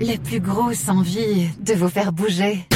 la plus grosse envie de vous faire bouger.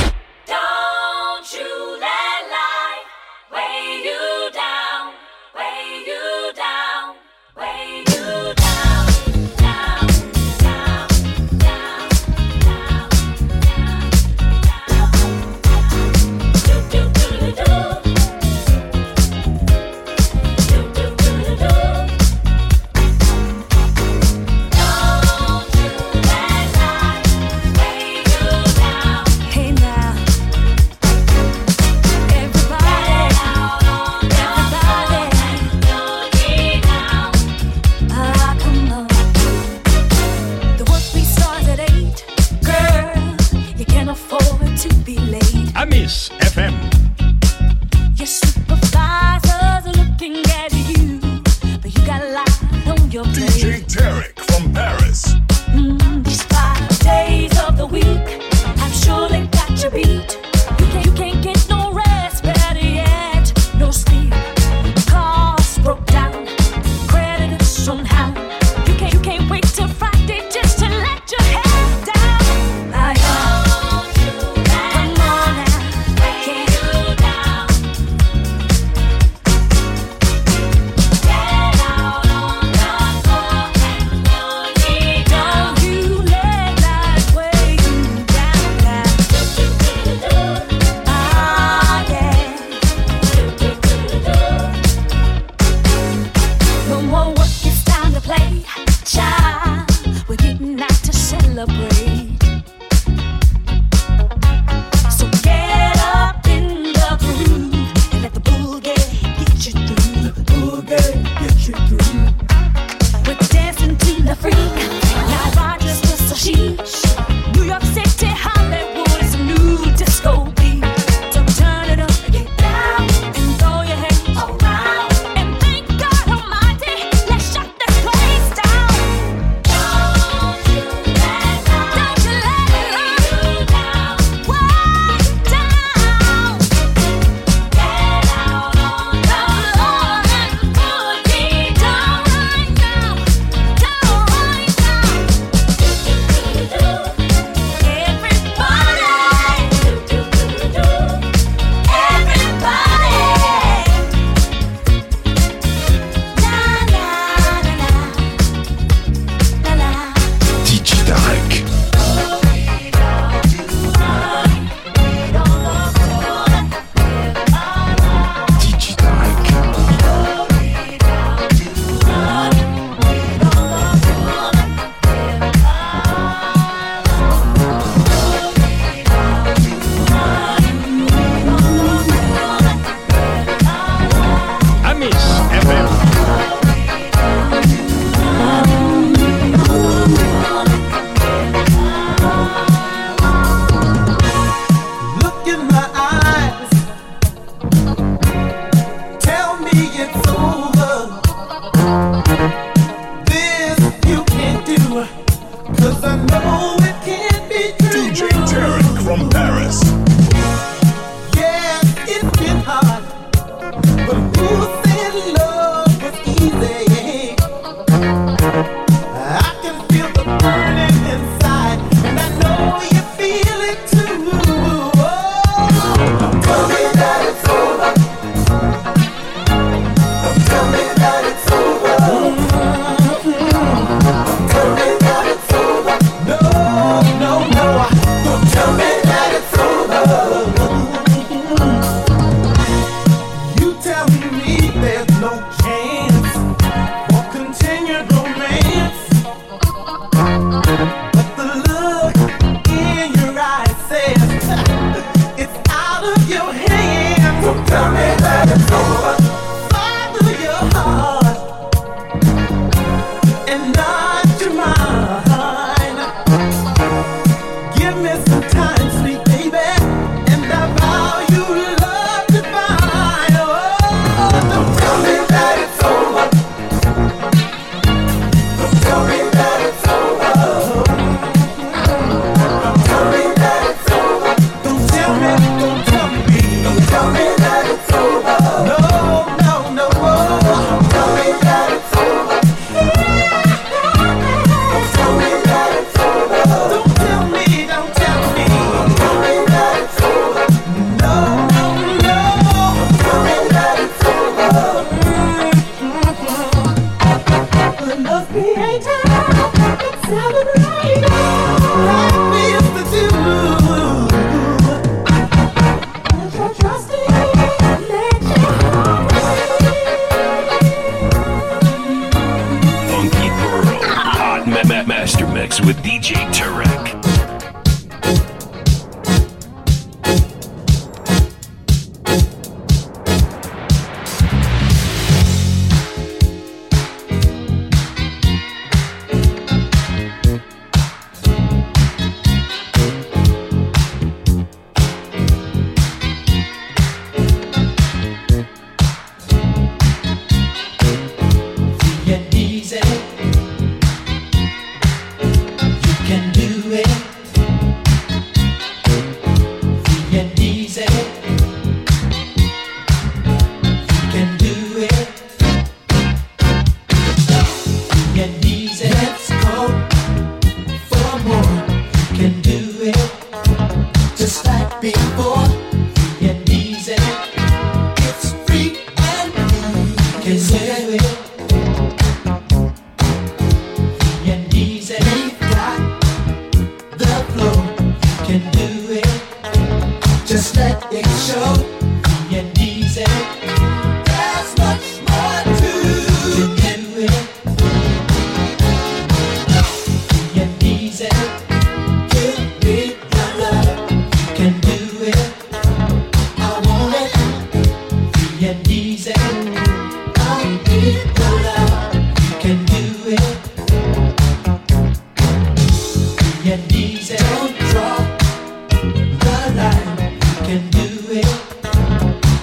Oh, you.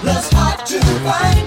Love's hard to find.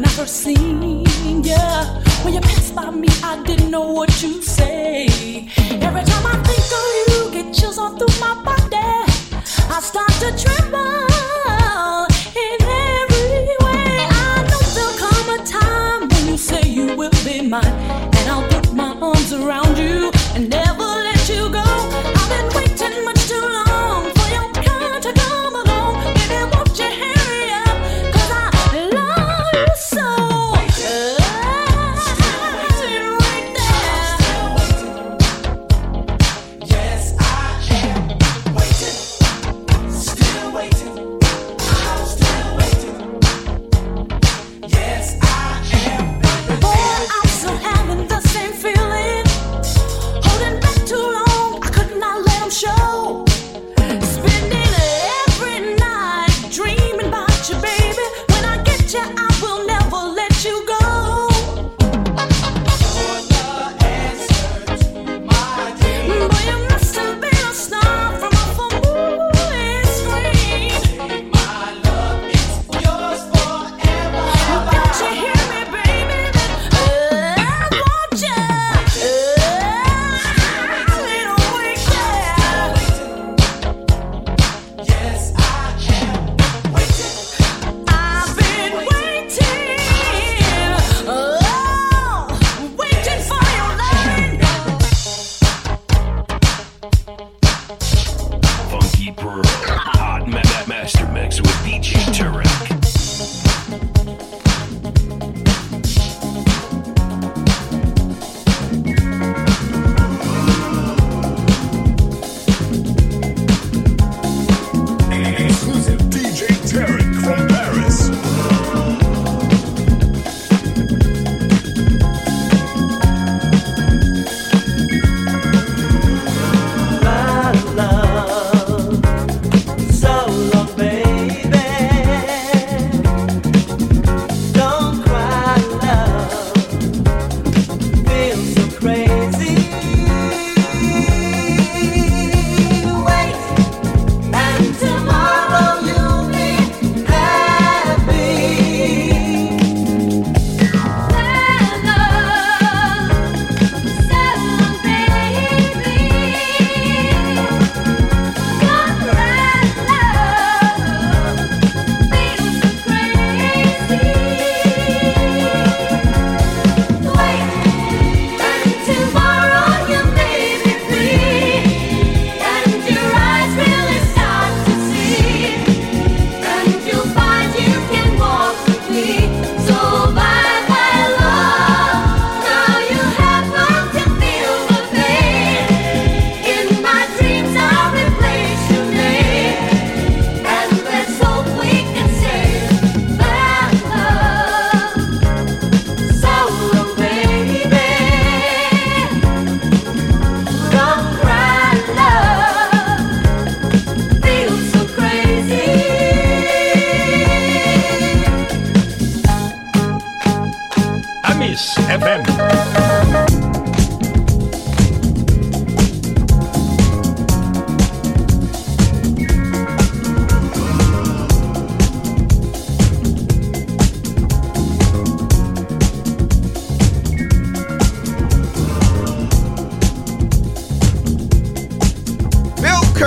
when I first seen you. When you passed by me, I didn't know what you say. Every time I think of you, get chills all through my body. I start to tremble.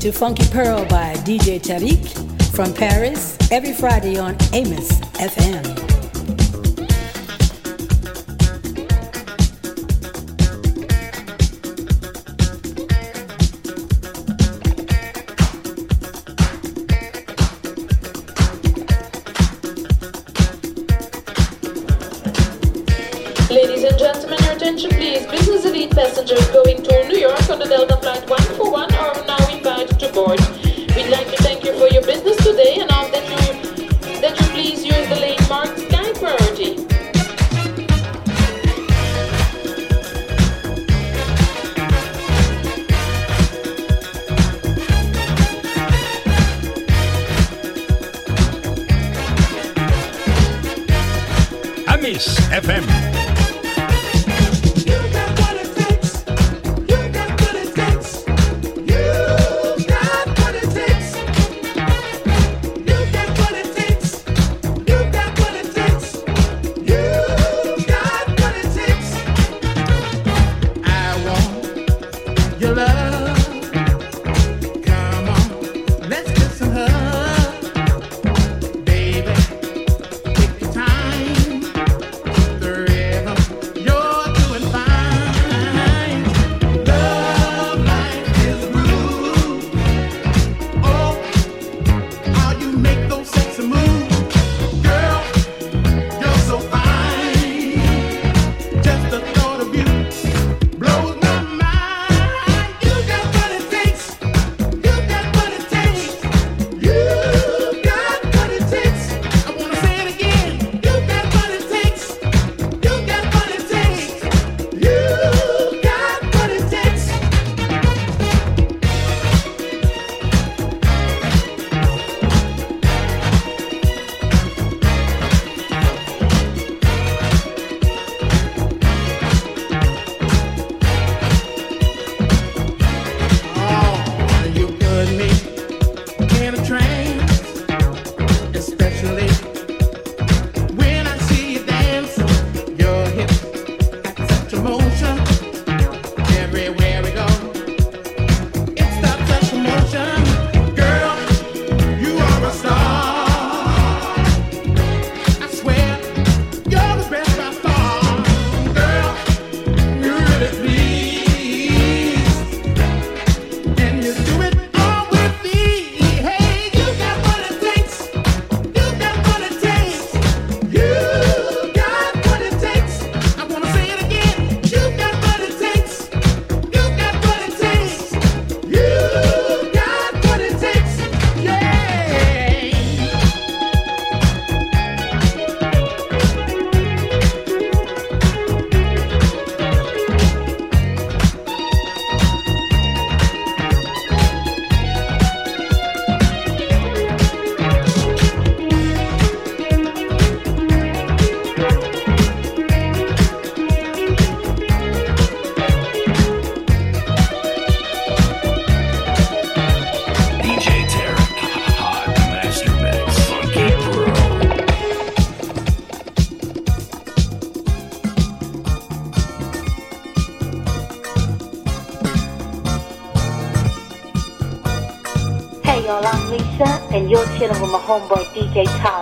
to Funky Pearl by DJ Tarek from Paris every Friday on Amos FM. DJ Tarek.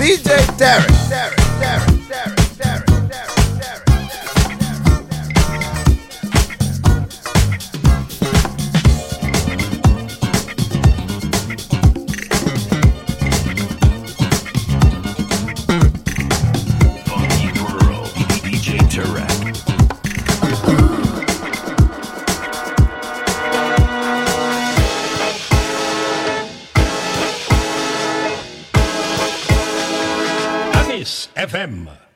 DJ Derek. Amis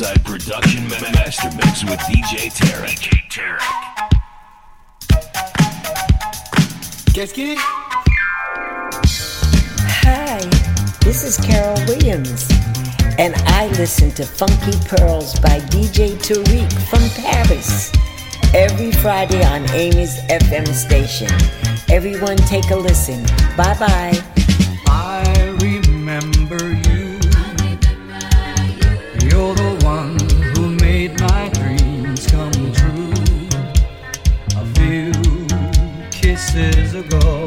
Riverside Production Master Mix with DJ Tarek. Tarek. Qu'est-ce Hi, this is Carol Williams, and I listen to Funky Pearls by DJ Tarek from Paris every Friday on Amy's FM station. Everyone, take a listen. Bye bye. go.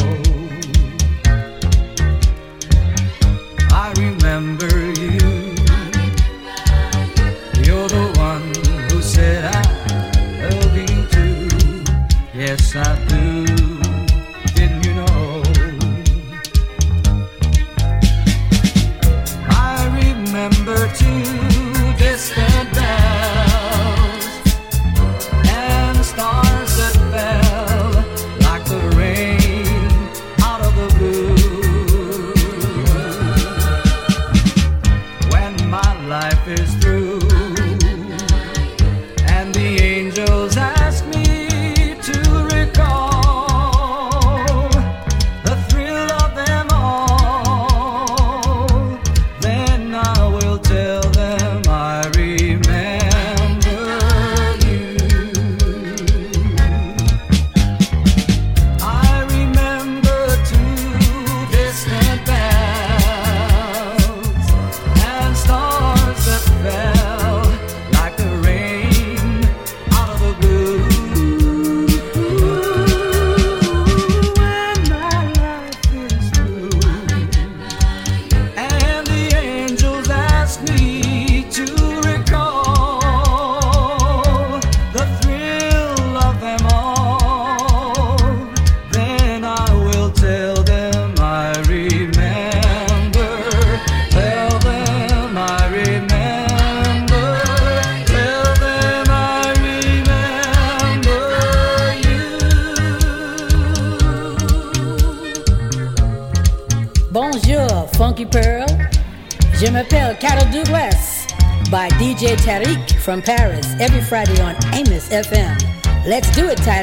from Paris every Friday on Amos FM. Let's do it, Tyler.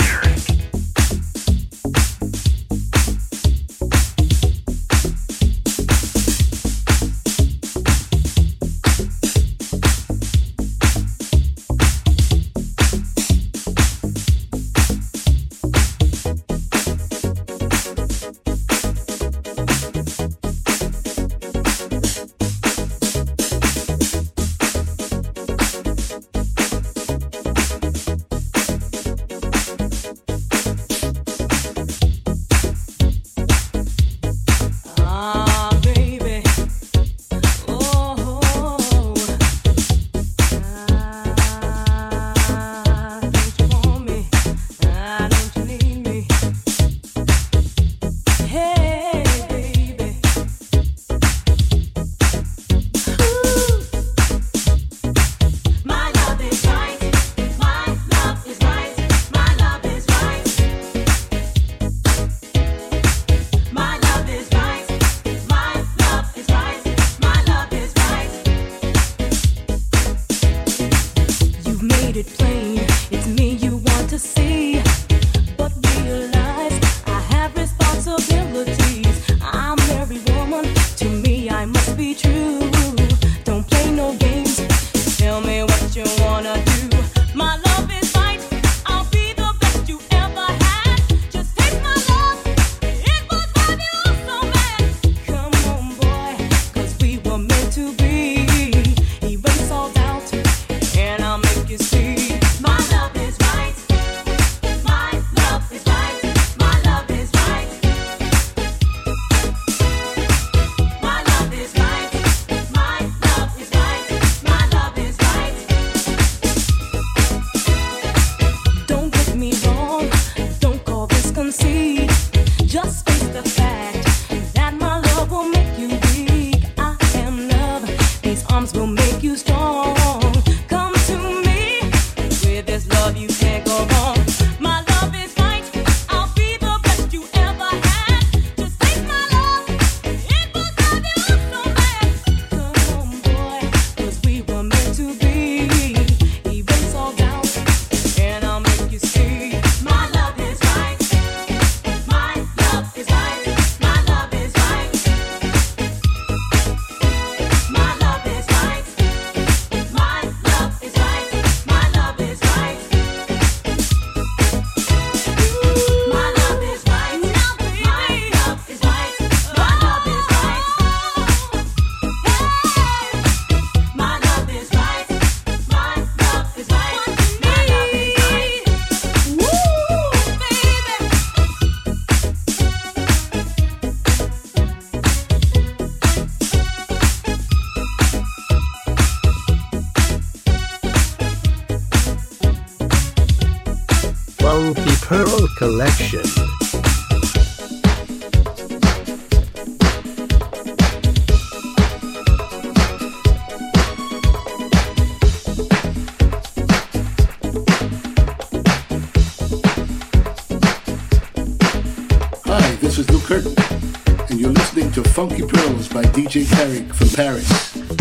Funky Pearls by DJ Tarek from Paris.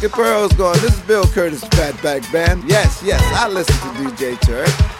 Pocket Pearls going, this is Bill Curtis Fatback Band. Yes, yes, I listen to DJ Turk.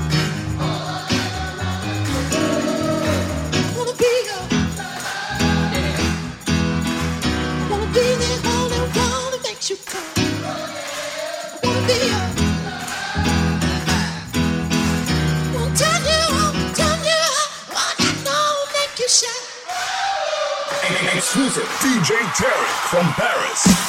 Terry from Paris.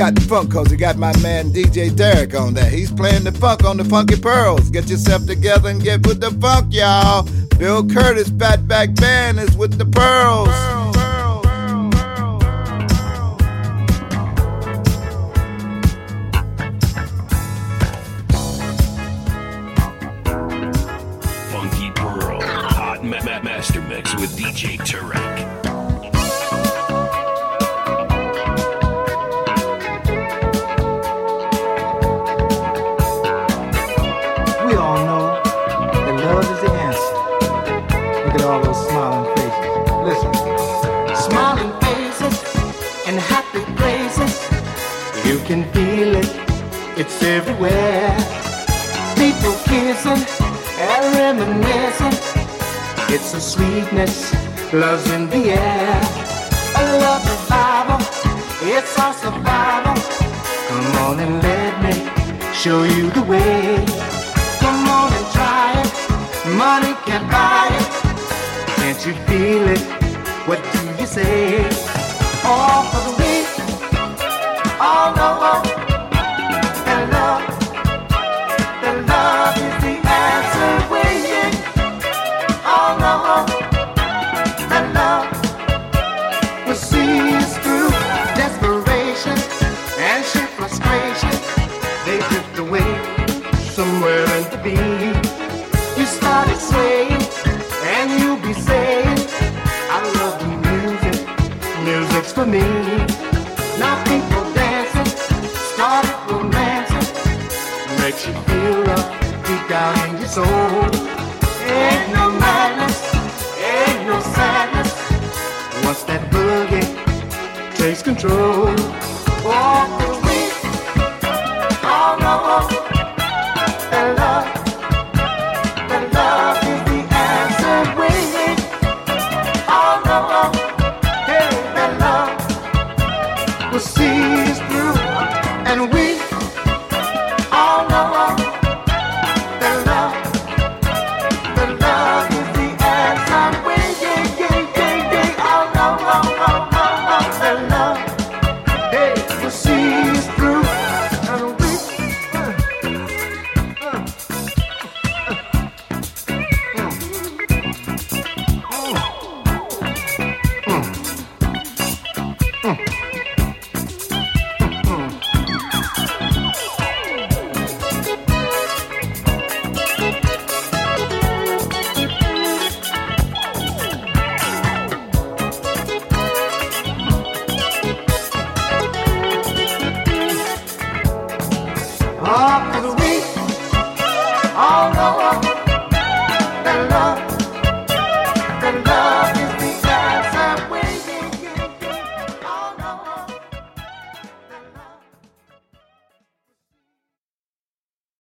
got the funk, cause he got my man DJ Tarek on that. He's playing the funk on the Funky Pearls. Get yourself together and get with the funk, y'all. Bill Curtis, Fatback Band is with the Pearls. Pearls.